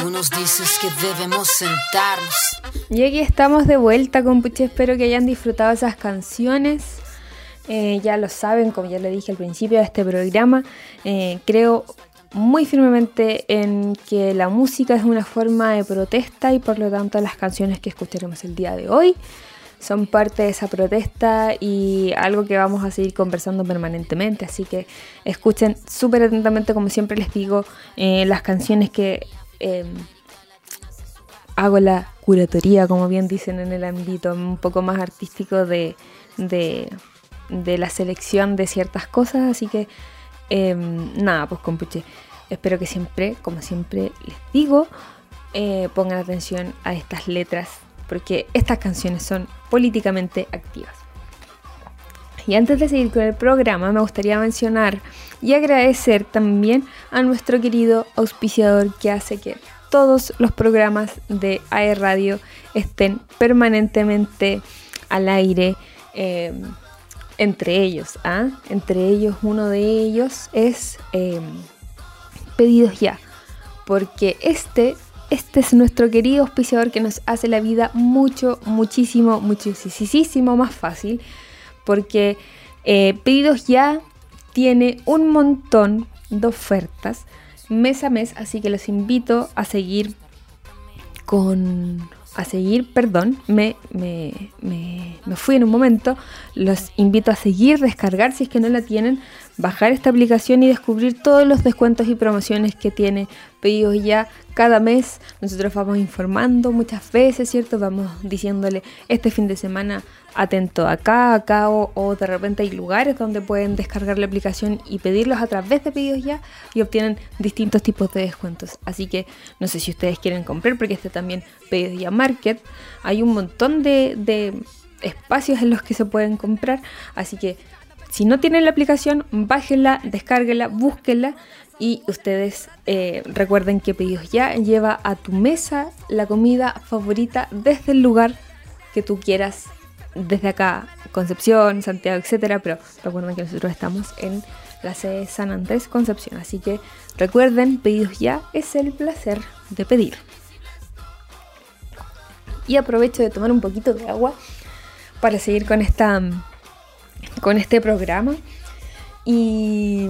Tú nos dices que debemos sentarnos. Y aquí estamos de vuelta, compuche. Espero que hayan disfrutado esas canciones. Eh, ya lo saben, como ya le dije al principio de este programa, eh, creo muy firmemente en que la música es una forma de protesta y por lo tanto las canciones que escucharemos el día de hoy son parte de esa protesta y algo que vamos a seguir conversando permanentemente. Así que escuchen súper atentamente, como siempre les digo, eh, las canciones que em, hago la curatoría, como bien dicen en el ámbito un poco más artístico de, de, la selección de ciertas cosas. Así que em, nada, pues compuche. Espero que siempre, como siempre les digo, eh, pongan atención a estas letras porque estas canciones son políticamente activas. Y antes de seguir con el programa, me gustaría mencionar y agradecer también a nuestro querido auspiciador que hace que todos los programas de AE Radio estén permanentemente al aire. Eh, entre ellos, ¿ah? entre ellos, uno de ellos es eh, Pedidos Ya, porque este este es nuestro querido auspiciador que nos hace la vida mucho, muchísimo, muchísimo más fácil. Porque eh, Pedidos Ya tiene un montón de ofertas mes a mes, así que los invito a seguir con... A seguir, perdón, me, me, me, me fui en un momento. Los invito a seguir, descargar si es que no la tienen, bajar esta aplicación y descubrir todos los descuentos y promociones que tiene pedidos ya cada mes. Nosotros vamos informando muchas veces, ¿cierto? Vamos diciéndole este fin de semana atento acá, acá o, de repente hay lugares donde pueden descargar la aplicación y pedirlos a través de pedidos ya y obtienen distintos tipos de descuentos. Así que no sé si ustedes quieren comprar porque este también pedidos ya market. Hay un montón de, de espacios en los que se pueden comprar. Así que si no tienen la aplicación, bájenla, descárguenla, búsquenla y ustedes eh, recuerden que Pedidos Ya lleva a tu mesa la comida favorita desde el lugar que tú quieras, desde acá, Concepción, Santiago, etcétera. Pero recuerden que nosotros estamos en la sede de San Andrés, Concepción. Así que recuerden, Pedidos Ya es el placer de pedir. Y aprovecho de tomar un poquito de agua para seguir con esta con este programa. Y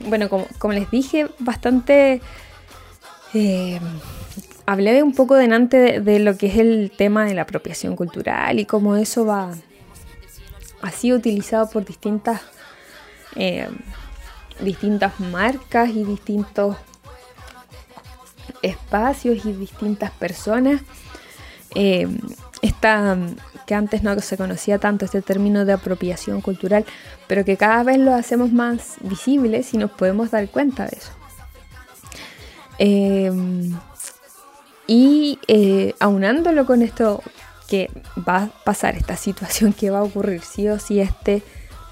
bueno, como, les dije, bastante... Eh, hablé un poco delante de, lo que es el tema de la apropiación cultural y cómo eso va ha sido utilizado por distintas eh, distintas marcas y distintos espacios y distintas personas. Eh, esta, que antes no se conocía tanto este término de apropiación cultural, pero que cada vez lo hacemos más visible si nos podemos dar cuenta de eso. Em, y eh, aunándolo con esto que va a pasar, esta situación que va a ocurrir sí o sí este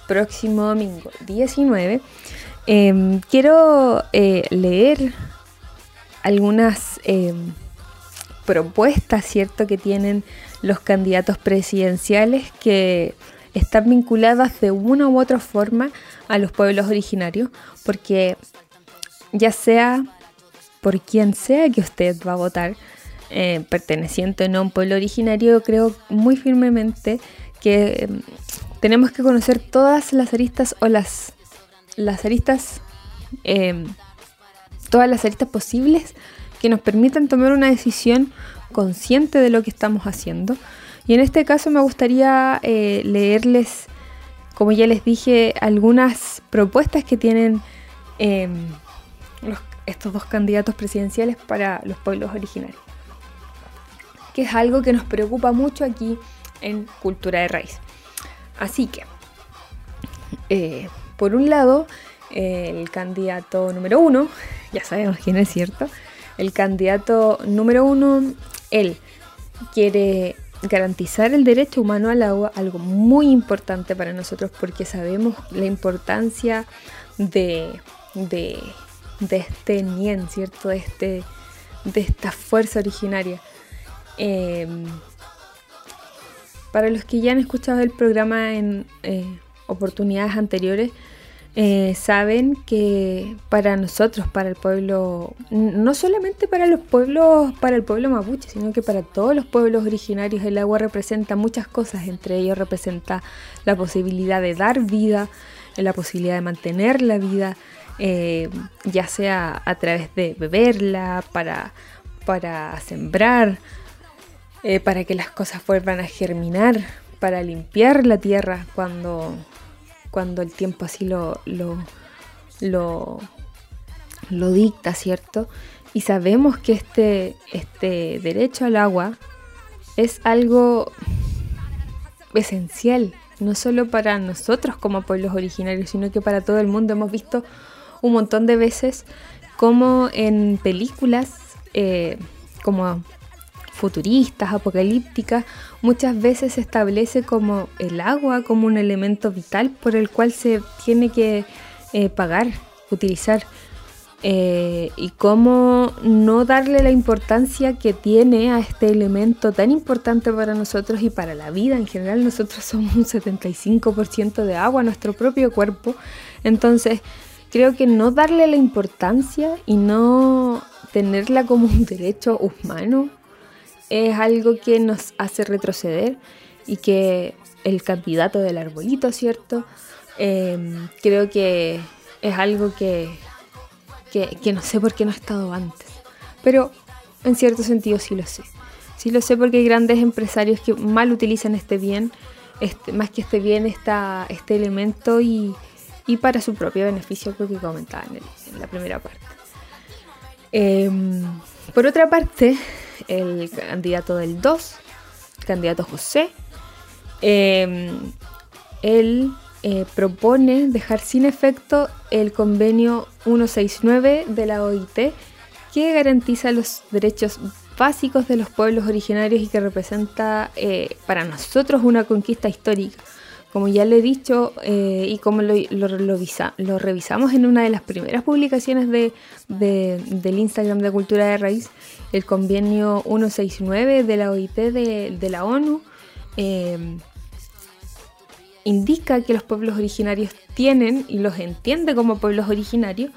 próximo domingo 19, em, quiero eh, leer algunas em, propuestas, ¿cierto?, que tienen los candidatos presidenciales que están vinculadas de una u otra forma a los pueblos originarios, porque ya sea por quien sea que usted va a votar, eh, perteneciente o no a un pueblo originario, creo muy firmemente que em, tenemos que conocer todas las aristas o las, las aristas, em, todas las aristas posibles que nos permitan tomar una decisión consciente de lo que estamos haciendo. Y en este caso me gustaría eh, leerles, como ya les dije, algunas propuestas que tienen em, estos dos candidatos presidenciales para los pueblos originarios, que es algo que nos preocupa mucho aquí en Cultura de Raíz. Así que, eh, por un lado, el candidato número uno, ya sabemos quién es cierto, el candidato número uno él quiere garantizar el derecho humano al agua, algo muy importante para nosotros porque sabemos la importancia de, de, este Nien, ¿cierto? De, este, de esta fuerza originaria. Em, para los que ya han escuchado el programa en eh, oportunidades anteriores, eh, saben que para nosotros, para el pueblo, no solamente para los pueblos, para el pueblo mapuche, sino que para todos los pueblos originarios, el agua representa muchas cosas, entre ellos representa la posibilidad de dar vida, la posibilidad de mantener la vida, eh, ya sea a través de beberla, para, para sembrar, eh, para que las cosas vuelvan a germinar, para limpiar la tierra cuando cuando el tiempo así lo, lo, lo, dicta, ¿cierto? Y sabemos que este, este derecho al agua es algo esencial, no solo para nosotros como pueblos originarios, sino que para todo el mundo. Hemos visto un montón de veces como en películas eh, como futuristas, apocalípticas, muchas veces se establece como el agua como un elemento vital por el cual se tiene que eh, pagar, utilizar. Eh, y cómo no darle la importancia que tiene a este elemento tan importante para nosotros y para la vida en general. Nosotros somos un 75% de agua, nuestro propio cuerpo. Entonces, creo que no darle la importancia y no tenerla como un derecho humano es algo que nos hace retroceder y que el candidato del arbolito, ¿cierto? Em, creo que es algo que, que, no sé por qué no ha estado antes, pero en cierto sentido sí lo sé. Sí lo sé porque hay grandes empresarios que mal utilizan este bien, este, más que este bien, está este elemento y, para su propio beneficio, creo que comentaba en, la primera parte. Em, por otra parte, el candidato del 2, el candidato José, em, él eh, propone dejar sin efecto el convenio 169 de la OIT que garantiza los derechos básicos de los pueblos originarios y que representa eh, para nosotros una conquista histórica. Como ya le he dicho eh, y como lo, revisamos en una de las primeras publicaciones de, del Instagram de Cultura de Raíz, el convenio 169 de la OIT de, la ONU eh, indica que los pueblos originarios tienen y los entiende como pueblos originarios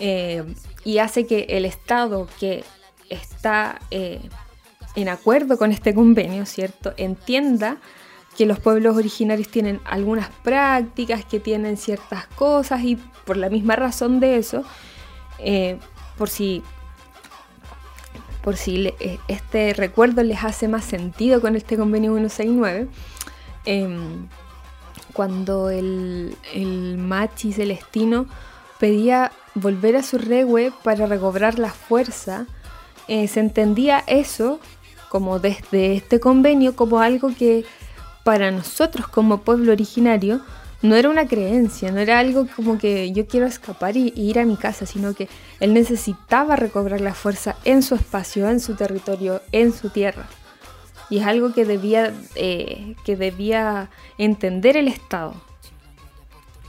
eh, y hace que el Estado que está en acuerdo con este convenio, ¿cierto?, entienda que los pueblos originarios tienen algunas prácticas, que tienen ciertas cosas y por la misma razón de eso, eh, por si, por si eh, este recuerdo les hace más sentido con este convenio 169, em, cuando el, el machi celestino pedía volver a su regue para recobrar la fuerza, eh, se entendía eso como desde este convenio como algo que para nosotros como pueblo originario no era una creencia, no era algo como que yo quiero escapar y, ir a mi casa, sino que él necesitaba recobrar la fuerza en su espacio, en su territorio, en su tierra. Y es algo que debía, eh, que debía entender el Estado.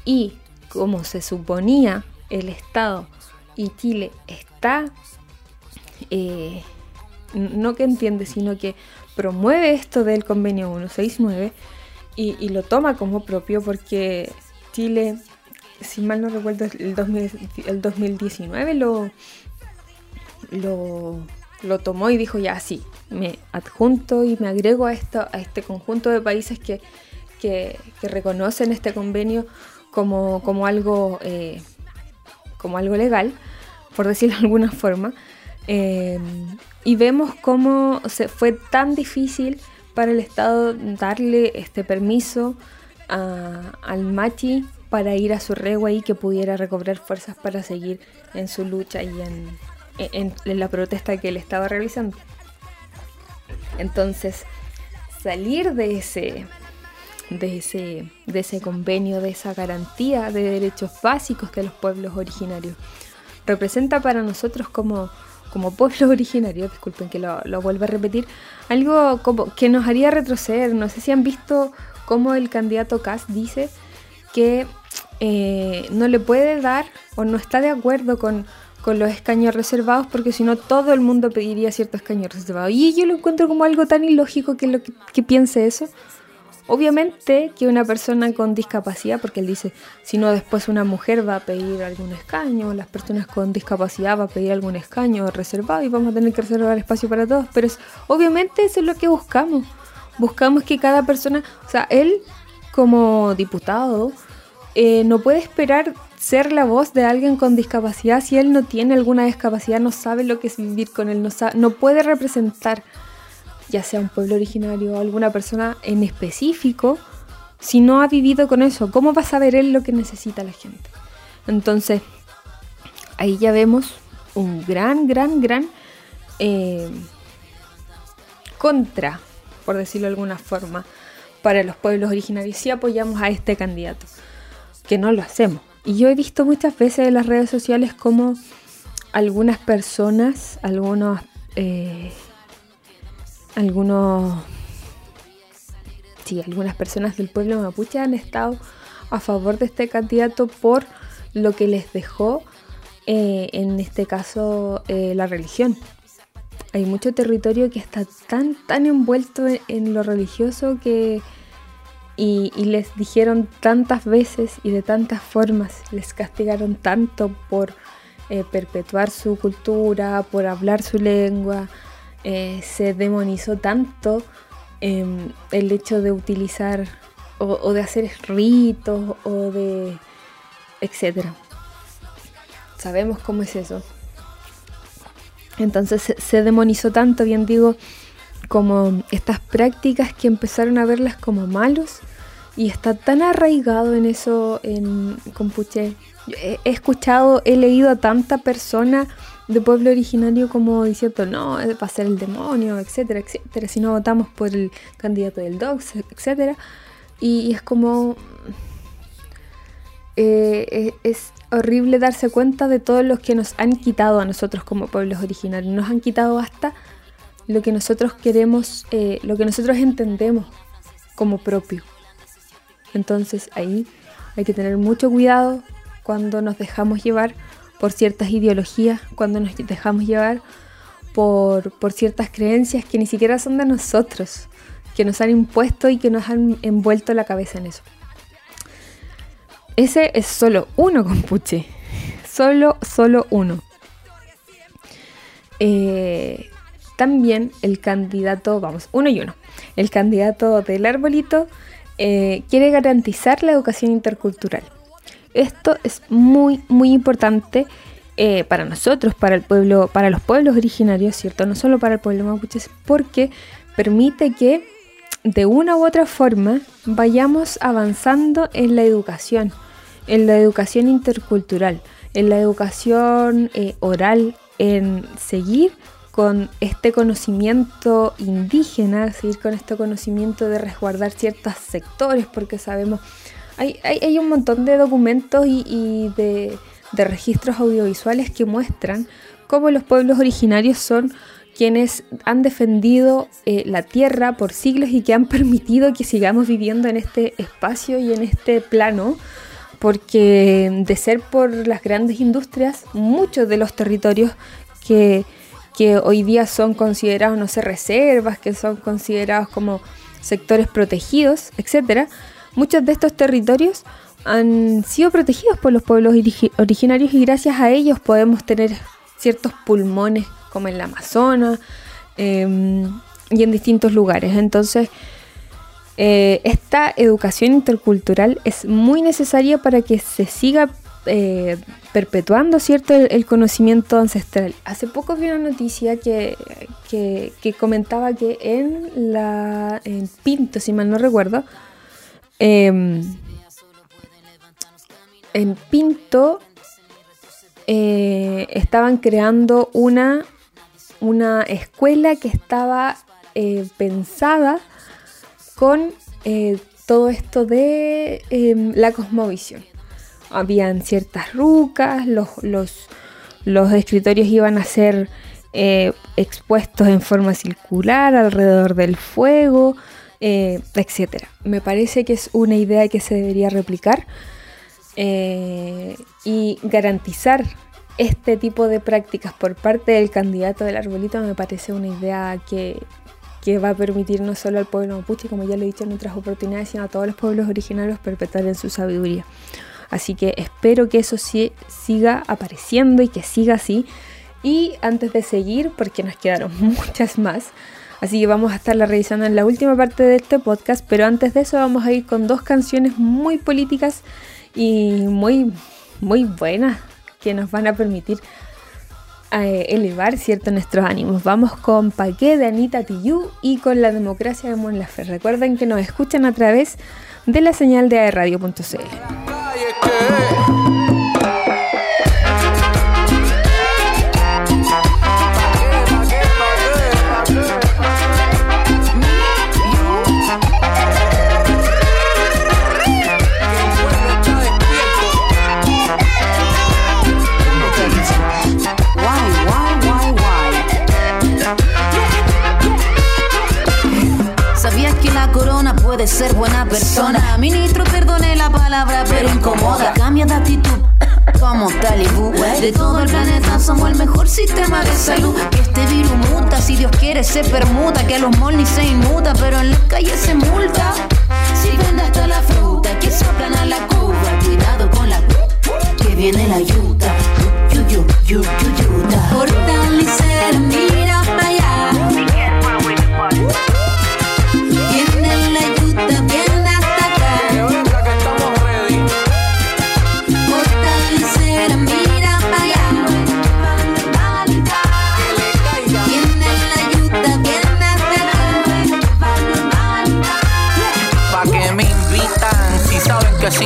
Y como se suponía, el Estado y Chile está, eh, no que entiende, sino que promueve esto del convenio 169 y, lo toma como propio porque Chile, si mal no recuerdo, el, 2019 lo, lo, tomó y dijo ya sí, me adjunto y me agrego a, esto, a este conjunto de países que, que, reconocen este convenio como, como algo, eh, como algo legal, por decirlo de alguna forma. Eh, y vemos cómo se fue tan difícil para el Estado darle este permiso al Machi para ir a su regua y que pudiera recobrar fuerzas para seguir en su lucha y en, la protesta que él estaba realizando. Entonces, salir de ese, de ese, de ese convenio, de esa garantía de derechos básicos de los pueblos originarios, representa para nosotros como como pueblo originario, disculpen que lo, vuelva a repetir, algo como que nos haría retroceder. No sé si han visto cómo el candidato Kass dice que eh, no le puede dar o no está de acuerdo con, los escaños reservados porque si no todo el mundo pediría ciertos escaños reservados. Y yo lo encuentro como algo tan ilógico que, lo que, piense eso. Obviamente que una persona con discapacidad, porque él dice, si no después una mujer va a pedir algún escaño, las personas con discapacidad va a pedir algún escaño reservado y vamos a tener que reservar espacio para todos, pero es, obviamente eso es lo que buscamos. Buscamos que cada persona, o sea, él como diputado eh, no puede esperar ser la voz de alguien con discapacidad si él no tiene alguna discapacidad, no sabe lo que es vivir con él, no, no puede representar ya sea un pueblo originario o alguna persona en específico, si no ha vivido con eso, ¿cómo va a saber él lo que necesita la gente? Entonces, ahí ya vemos un gran, gran, gran eh, contra, por decirlo de alguna forma, para los pueblos originarios si apoyamos a este candidato, que no lo hacemos. Y yo he visto muchas veces en las redes sociales como algunas personas, algunos eh, algunos, sí, algunas personas del pueblo mapuche han estado a favor de este candidato por lo que les dejó, eh, en este caso, eh, la religión. Hay mucho territorio que está tan, tan envuelto en, lo religioso que... Y, les dijeron tantas veces y de tantas formas, les castigaron tanto por eh, perpetuar su cultura, por hablar su lengua, eh, se demonizó tanto em, el hecho de utilizar o, de hacer ritos o de etcétera. Sabemos cómo es eso. Entonces se, demonizó tanto, bien digo, como estas prácticas que empezaron a verlas como malos y está tan arraigado en eso en Compuche. He, he escuchado, he leído a tanta persona de pueblo originario como diciendo, no, va a ser el demonio, etcétera, etcétera, si no votamos por el candidato del DOX, etcétera. Y, es como... Eh, es, horrible darse cuenta de todos los que nos han quitado a nosotros como pueblos originarios. Nos han quitado hasta lo que nosotros queremos, eh, lo que nosotros entendemos como propio. Entonces ahí hay que tener mucho cuidado cuando nos dejamos llevar por ciertas ideologías, cuando nos dejamos llevar por, ciertas creencias que ni siquiera son de nosotros, que nos han impuesto y que nos han envuelto la cabeza en eso. Ese es solo uno compuche, solo, solo uno. Eh, también el candidato, vamos, uno y uno, el candidato del arbolito eh, quiere garantizar la educación intercultural. Esto es muy, muy importante eh, para nosotros, para el pueblo, para los pueblos originarios, ¿cierto? No solo para el pueblo mapuche, porque permite que de una u otra forma vayamos avanzando en la educación, en la educación intercultural, en la educación eh, oral, en seguir con este conocimiento indígena, seguir con este conocimiento de resguardar ciertos sectores, porque sabemos hay, un montón de documentos y, de, registros audiovisuales que muestran cómo los pueblos originarios son quienes han defendido eh, la tierra por siglos y que han permitido que sigamos viviendo en este espacio y en este plano, porque de ser por las grandes industrias, muchos de los territorios que, que hoy día son considerados, no sé, reservas, que son considerados como sectores protegidos, etcétera, Muchos de estos territorios han sido protegidos por los pueblos originarios y gracias a ellos podemos tener ciertos pulmones como en la Amazonas em, y en distintos lugares. Entonces, eh, esta educación intercultural es muy necesaria para que se siga eh, perpetuando cierto el, conocimiento ancestral. Hace poco vi una noticia que, comentaba que en la en Pinto, si mal no recuerdo, Em, en Pinto eh, estaban creando una, una escuela que estaba eh, pensada con eh, todo esto de em, la cosmovisión. Habían ciertas rucas, los, los, los escritorios iban a ser expuestos en forma circular alrededor del fuego, eh, etcétera. Me parece que es una idea que se debería replicar eh, y garantizar este tipo de prácticas por parte del candidato del arbolito me parece una idea que, que va a permitir no solo al pueblo mapuche, como ya lo he dicho en otras oportunidades, sino a todos los pueblos originarios perpetuar en su sabiduría. Así que espero que eso sí, siga apareciendo y que siga así. Y antes de seguir, porque nos quedaron muchas más, así que vamos a estarla revisando en la última parte de este podcast, pero antes de eso vamos a ir con dos canciones muy políticas y muy, muy buenas que nos van a permitir eh, elevar cierto nuestros ánimos. Vamos con Paqué de Anita Tijoux y con la democracia de Mon Laferte. Recuerden que nos escuchan a través de la señal de aerradio.cl. puede ser buena persona? Ministro, perdone la palabra, pero incomoda. Cambia de actitud. Como talibú De todo el planeta somos el mejor sistema de salud Que este virus muta, si Dios quiere se permuta Que a los malls ni se inmuta, pero en las calles se multa Si vende hasta la fruta, que soplan a la curva Cuidado con la que viene la yuta Yu, yu, yu, yu, yuta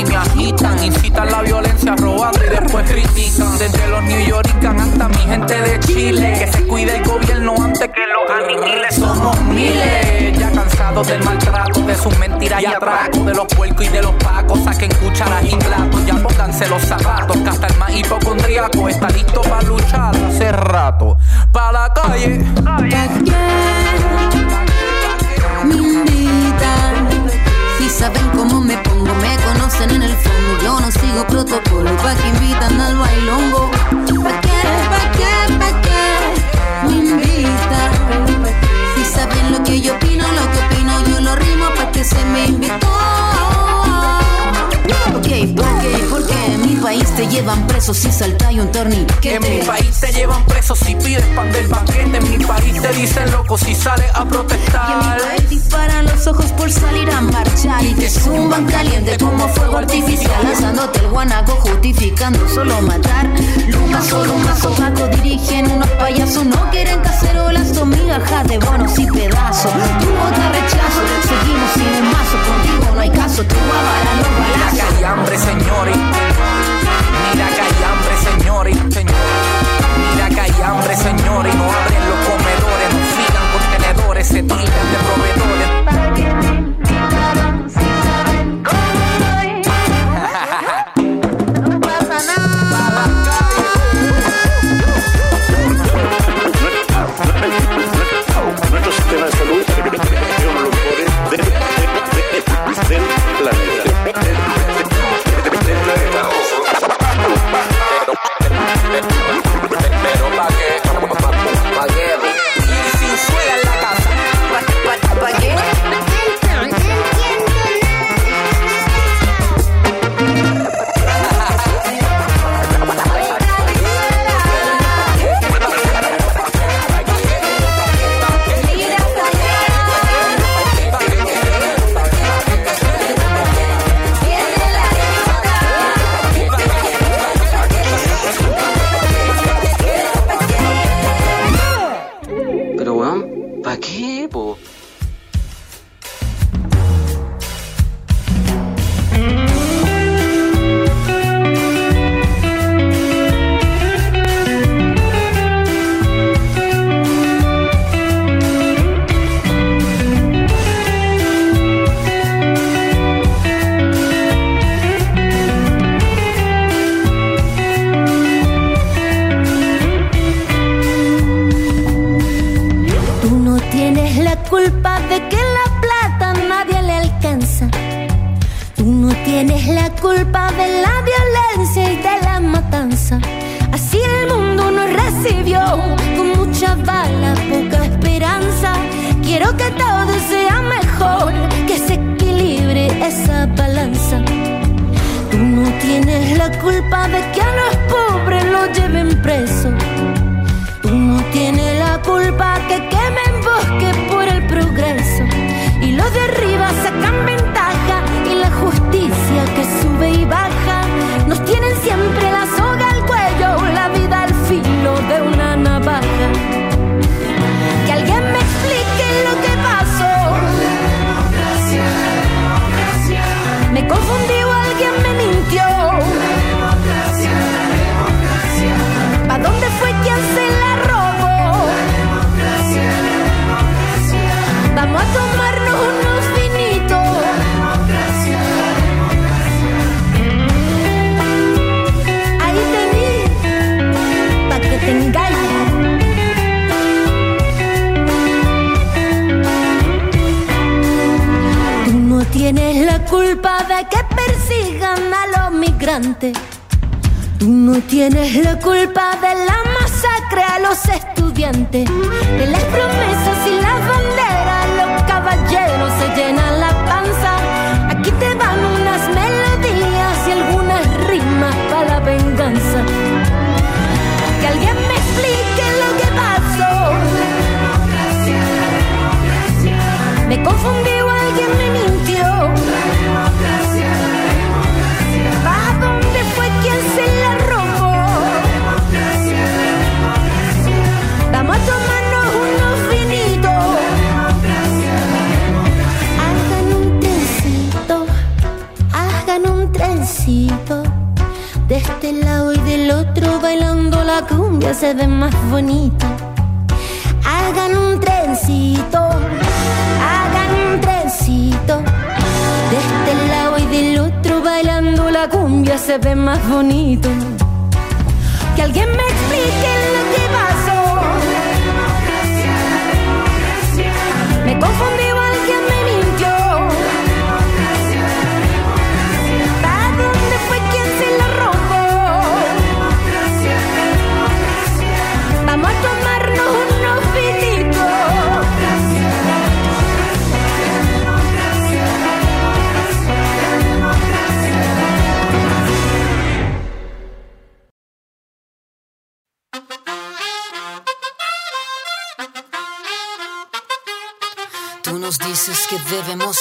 me agitan, incitan la violencia robando y después critican. Desde los New Yorkers hasta mi gente de Chile, que se cuide el gobierno antes que los aniquiles. Somos miles, ya cansados del maltrato, de sus mentiras y atracos, de los puercos y de los pacos. Saquen cucharas y platos, ya pónganse los zapatos, que hasta el más hipocondriaco está listo para luchar hace rato. Pa' la calle. Me invitan. Saben cómo me pongo, me conocen en el fondo. Yo no sigo protocolo, pa' que invitan al bailongo. ¿Pa' qué? ¿Pa' qué? ¿Pa' qué? Me invitan. Si saben lo que yo opino, lo que opino, yo lo rimo pa' que se me invitó. País te llevan preso si saltáis un torniquete. En mi país te llevan preso si pides pan del banquete. En mi país te dicen loco si sales a Y en mi protestar. país disparan los ojos por salir a marchar Y te zumban caliente como fuego artificial Lanzándote el guanaco justificando solo matar Lucas solo un vaso Paco dirigen unos payasos No quieren cacerolas son migajas de bonos y pedazos Tu te rechazo, seguimos sin un mazo Contigo no hay caso, tú avalas los balazos hay hambre, señores. Mira que hay hambre, señores. señores. Mira que hay hambre, señores. Y no abren los comedores, no fijan contenedores, se tildan de proveedores. Sube y baja Tú no tienes la culpa de la masacre a los estudiantes. De las promesas y las banderas, los caballeros se llenan la panza. Aquí te van unas melodías y algunas rimas para la venganza. Que alguien me explique lo que pasó. Me confundí cumbia se ve más bonito. Hagan un trencito, hagan un trencito. De este lado y del otro bailando la cumbia se ve más bonito. Que alguien me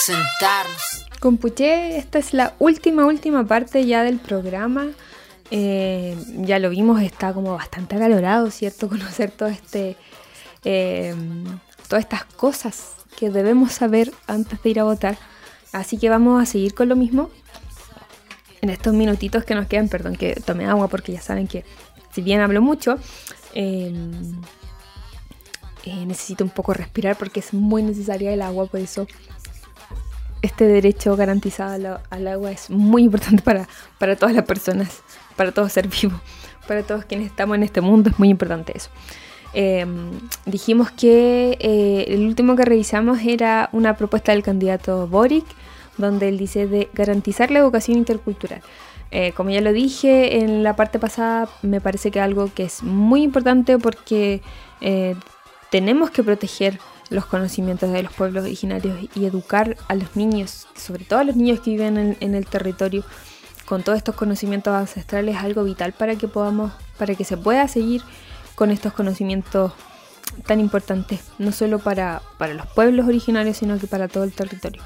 sentarnos. Compuché, esta es la última, última parte ya del programa. Eh, ya lo vimos, está como bastante acalorado, ¿cierto? Conocer todo este, eh, todas estas cosas que debemos saber antes de ir a votar. Así que vamos a seguir con lo mismo. En estos minutitos que nos quedan, perdón que tome agua porque ya saben que si bien hablo mucho, eh, necesito un poco respirar porque es muy necesaria el agua, por eso este derecho garantizado al, al agua es muy importante para, para todas las personas, para todo ser vivo, para todos quienes estamos en este mundo, es muy importante eso. Eh, dijimos que eh, el último que revisamos era una propuesta del candidato Boric, donde él dice de garantizar la educación intercultural. Eh, como ya lo dije en la parte pasada, me parece que algo que es muy importante porque eh, tenemos que proteger los conocimientos de los pueblos originarios y educar a los niños, sobre todo a los niños que viven en, el territorio, con todos estos conocimientos ancestrales, es algo vital para que podamos, para que se pueda seguir con estos conocimientos tan importantes, no solo para, para los pueblos originarios, sino que para todo el territorio.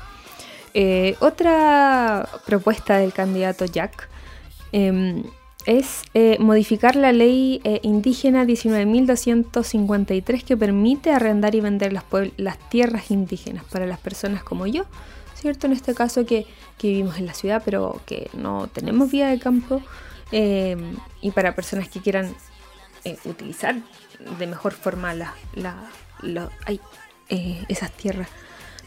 Eh, otra propuesta del candidato Jack eh, es eh, modificar la ley eh, indígena 19.253 que permite arrendar y vender las, las tierras indígenas para las personas como yo, ¿cierto? En este caso que, vivimos en la ciudad pero que no tenemos vida de campo eh, y para personas que quieran eh, utilizar de mejor forma la, eh, esas tierras.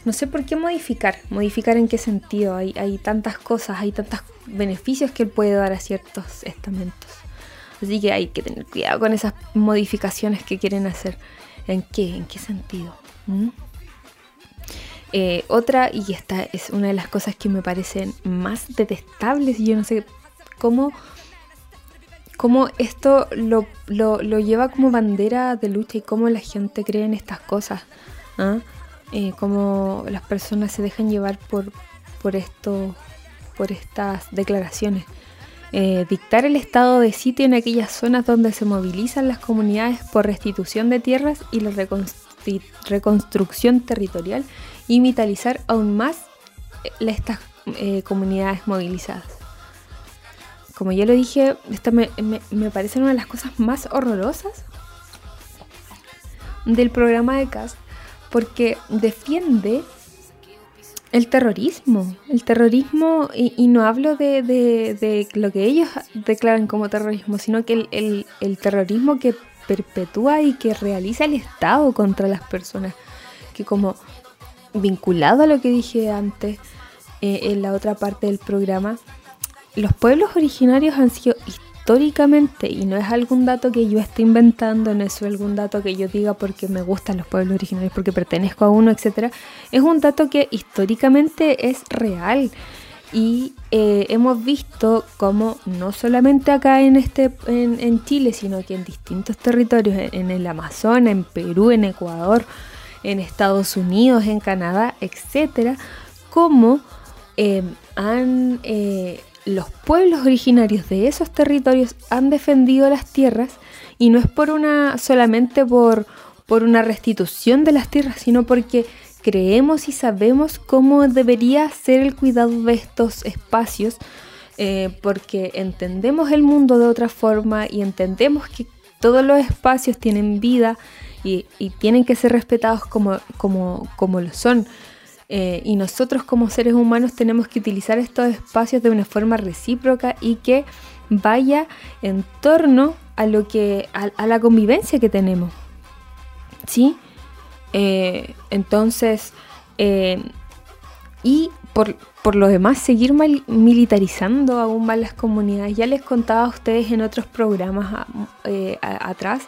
No sé por qué modificar. Modificar en qué sentido. Hay, tantas cosas, hay tantos beneficios que él puede dar a ciertos estamentos. Así que hay que tener cuidado con esas modificaciones que quieren hacer. ¿En qué? ¿En qué sentido? ¿Mm? Eh, otra, y esta es una de las cosas que me parecen más detestables, y yo no sé cómo, cómo esto lo, lo- lo lleva como bandera de lucha y cómo la gente cree en estas cosas. ¿ah? Eh, cómo las personas se dejan llevar por, por, esto, por estas declaraciones. Eh, dictar el estado de sitio en aquellas zonas donde se movilizan las comunidades por restitución de tierras y la reconstrucción territorial y vitalizar aún más eh, estas comunidades movilizadas. Como ya lo dije, esta me, me, me parece una de las cosas más horrorosas del programa de CAST porque defiende el terrorismo. El terrorismo, y, no hablo de, lo que ellos declaran como terrorismo, sino que el, terrorismo que perpetúa y que realiza el Estado contra las personas. Que como vinculado a lo que dije antes eh, en la otra parte del programa, los pueblos originarios han sido históricamente, y no es algún dato que yo esté inventando, no es algún dato que yo diga porque me gustan los pueblos originarios, porque pertenezco a uno, etc. Es un dato que históricamente es real. Y eh, hemos visto como no solamente acá en, este, en, Chile, sino que en distintos territorios, en, el Amazonas, en Perú, en Ecuador, en Estados Unidos, en Canadá, etc., como eh, han eh, los pueblos originarios de esos territorios han defendido las tierras y no es por una solamente por, por una restitución de las tierras, sino porque creemos y sabemos cómo debería ser el cuidado de estos espacios, eh, porque entendemos el mundo de otra forma y entendemos que todos los espacios tienen vida y, y tienen que ser respetados como, como, como lo son. Eh, y nosotros como seres humanos tenemos que utilizar estos espacios de una forma recíproca y que vaya en torno a lo que a, la convivencia que tenemos sí eh, entonces eh, y por, lo demás seguir militarizando aún más las comunidades. Ya les contaba a ustedes en otros programas atrás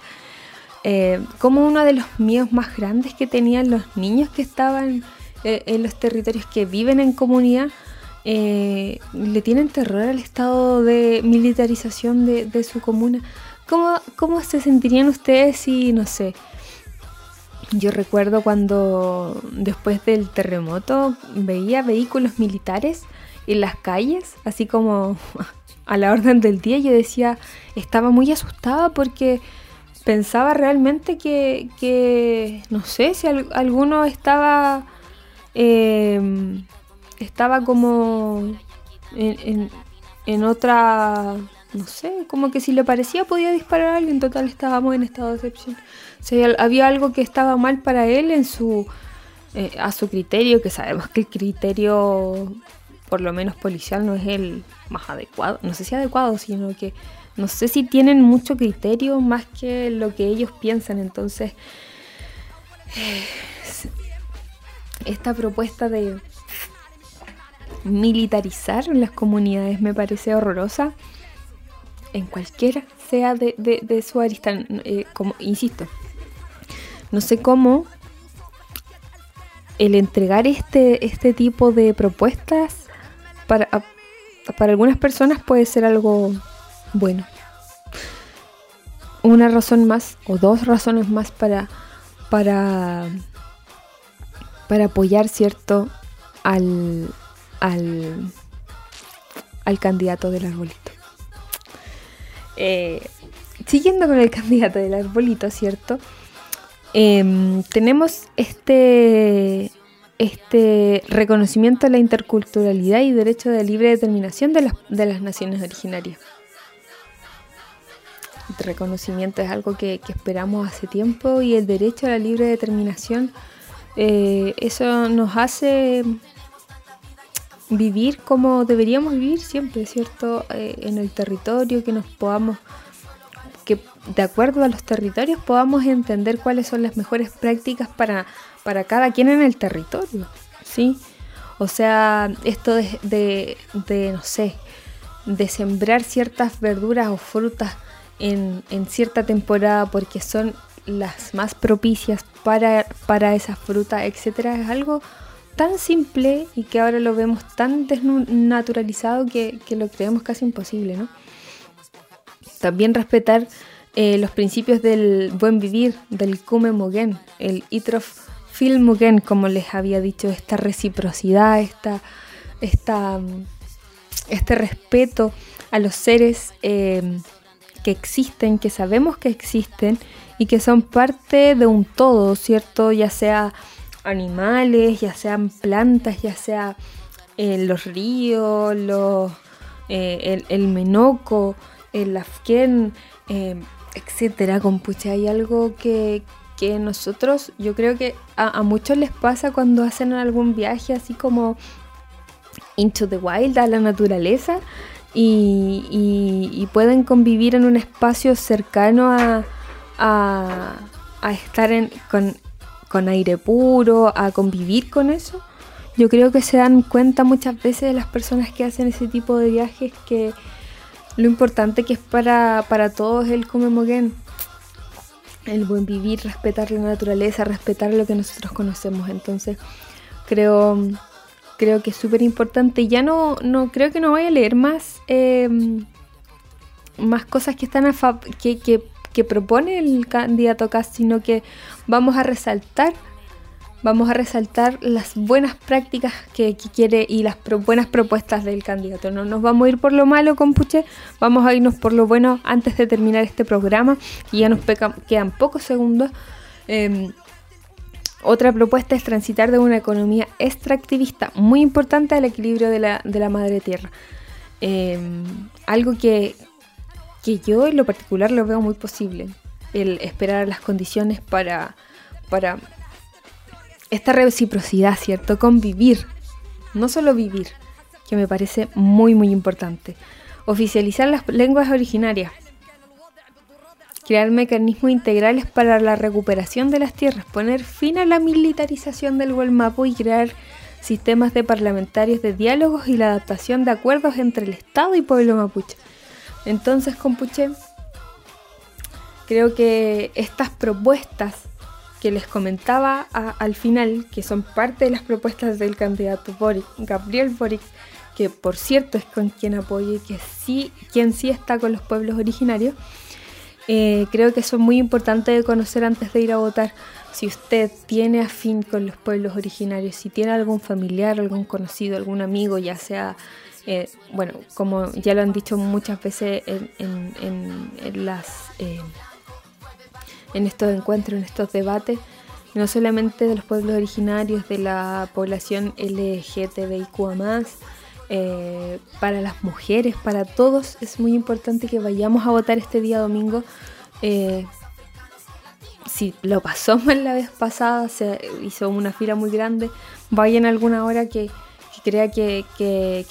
como uno de los miedos más grandes que tenían los niños que estaban eh, en los territorios que viven en comunidad eh, le tienen terror al estado de militarización de, su comuna. ¿Cómo, ¿Cómo, se sentirían ustedes si, no sé, yo recuerdo cuando después del terremoto veía vehículos militares en las calles, así como a la orden del día, yo decía, estaba muy asustada porque pensaba realmente que, que no sé, si alguno estaba Em, estaba como en, otra, no sé, como que si le parecía podía disparar a alguien, total estábamos en estado de excepción. O había algo que estaba mal para él en su, eh, a su criterio, que sabemos que el criterio, por lo menos policial, no es el más adecuado, no sé si adecuado, sino que no sé si tienen mucho criterio más que lo que ellos piensan, entonces... Eh, esta propuesta de militarizar las comunidades me parece horrorosa en cualquiera sea de, su arista. Eh, como, insisto, no sé cómo el entregar este, este tipo de propuestas para, para algunas personas puede ser algo bueno. Una razón más o dos razones más para, para para apoyar, ¿cierto?, al, al, candidato del arbolito. Eh, siguiendo con el candidato del arbolito, ¿cierto? Em, tenemos este, este reconocimiento de la interculturalidad y derecho de libre determinación de las, de las naciones originarias. El reconocimiento es algo que esperamos hace tiempo y el derecho a la libre determinación eh, eso nos hace vivir como deberíamos vivir siempre, ¿cierto? Eh, en el territorio, que nos podamos, que de acuerdo a los territorios podamos entender cuáles son las mejores prácticas para, para cada quien en el territorio, ¿sí? O sea, esto de, de, de no sé, de sembrar ciertas verduras o frutas en, en cierta temporada porque son las más propicias para, para esa fruta, etcétera, es algo tan simple y que ahora lo vemos tan desnaturalizado que, lo creemos casi imposible, ¿no? También respetar eh, los principios del buen vivir, del Kume Mogen, el Itrof film again, como les había dicho, esta reciprocidad, esta, esta, este respeto a los seres eh, que existen, que sabemos que existen y que son parte de un todo, ¿cierto? Ya sea animales, ya sean plantas, ya sea eh, los ríos, los, eh, el, menoco, el afquén, etcétera. Compucha, hay algo que, que nosotros, yo creo que a, muchos les pasa cuando hacen algún viaje así como into the wild, a la naturaleza, y, pueden convivir en un espacio cercano a, a, estar con, con aire puro, a convivir con eso. Yo creo que se dan cuenta muchas veces de las personas que hacen ese tipo de viajes que lo importante que es para, para todos el Come el buen vivir, respetar la naturaleza, respetar lo que nosotros conocemos. Entonces, creo, creo que es súper importante. Ya no, no, creo que no voy a leer más, em, más cosas que están a que, que, que propone el candidato sino que vamos a resaltar vamos a resaltar las buenas prácticas que, quiere y las buenas propuestas del candidato. No nos vamos a ir por lo malo, compuche, vamos a irnos por lo bueno antes de terminar este programa, y ya nos quedan pocos segundos. Em, otra propuesta es transitar de una economía extractivista, muy importante al equilibrio de la, madre tierra. Em, algo que, que yo en lo particular lo veo muy posible, el esperar las condiciones para, para esta reciprocidad, ¿cierto? Convivir, no solo vivir, que me parece muy, muy importante. Oficializar las lenguas originarias. Crear mecanismos integrales para la recuperación de las tierras. Poner fin a la militarización del Gualmapo y crear sistemas de parlamentarios de diálogos y la adaptación de acuerdos entre el Estado y pueblo mapuche. Entonces, compuche, creo que estas propuestas que les comentaba al final, que son parte de las propuestas del candidato Boric, Gabriel Boric, que por cierto es con quien apoye, que sí, quien sí está con los pueblos originarios, eh, creo que son muy importantes de conocer antes de ir a votar. Si usted tiene afín con los pueblos originarios, si tiene algún familiar, algún conocido, algún amigo, ya sea, eh, bueno, como ya lo han dicho muchas veces en, las... Eh, en estos encuentros, en estos debates, no solamente de los pueblos originarios, de la población LGTBIQ eh, para las mujeres, para todos, es muy importante que vayamos a votar este día domingo. Eh, si lo pasó mal la vez pasada, se hizo una fila muy grande, vayan alguna hora que, crea que,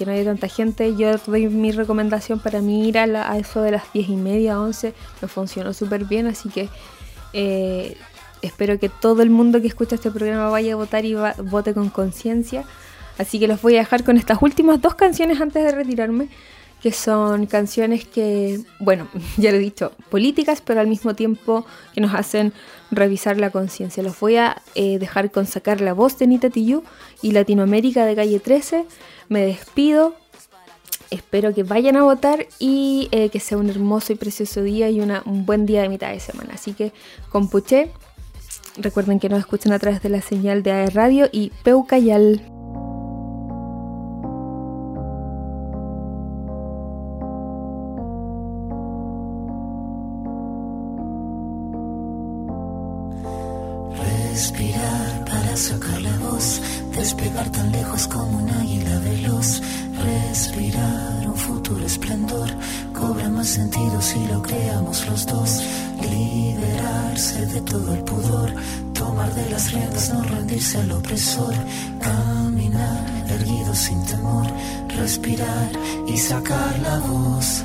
no haya tanta gente. Yo doy mi recomendación para mí ir a, a eso de las 10 y media, 11, me funcionó súper bien, así que eh, espero que todo el mundo que escucha este programa vaya a votar y vote con conciencia. Así que los voy a dejar con estas últimas dos canciones antes de retirarme, que son canciones que, bueno, ya lo he dicho, políticas, pero al mismo tiempo que nos hacen revisar la conciencia. Los voy a eh, dejar con sacar la voz de Nita Tiyu y Latinoamérica de Calle 13. Me despido, espero que vayan a votar y eh, que sea un hermoso y precioso día y un buen día de mitad de semana. Así que compuché. Recuerden que nos escuchan a través de la señal de AE Radio y Peucayal. Y sacar la voz.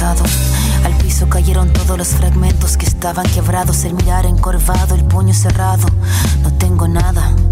Al piso cayeron todos los fragmentos que estaban quebrados, el mirar encorvado, el puño cerrado. No tengo nada,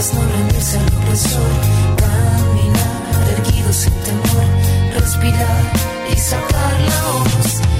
no rendirse al opresor, caminar erguido sin temor, respirar y sacar la voz.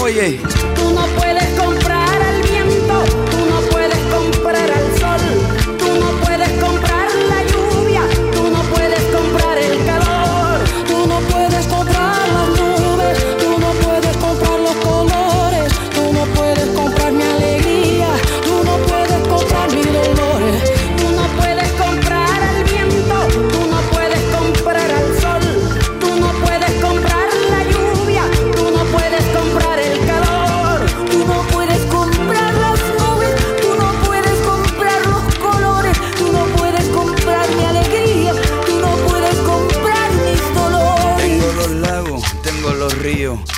Oye, Tú no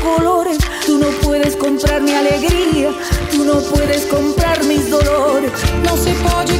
colores, tú no puedes comprar mi alegría, tú no puedes comprar mis dolores. Não se pode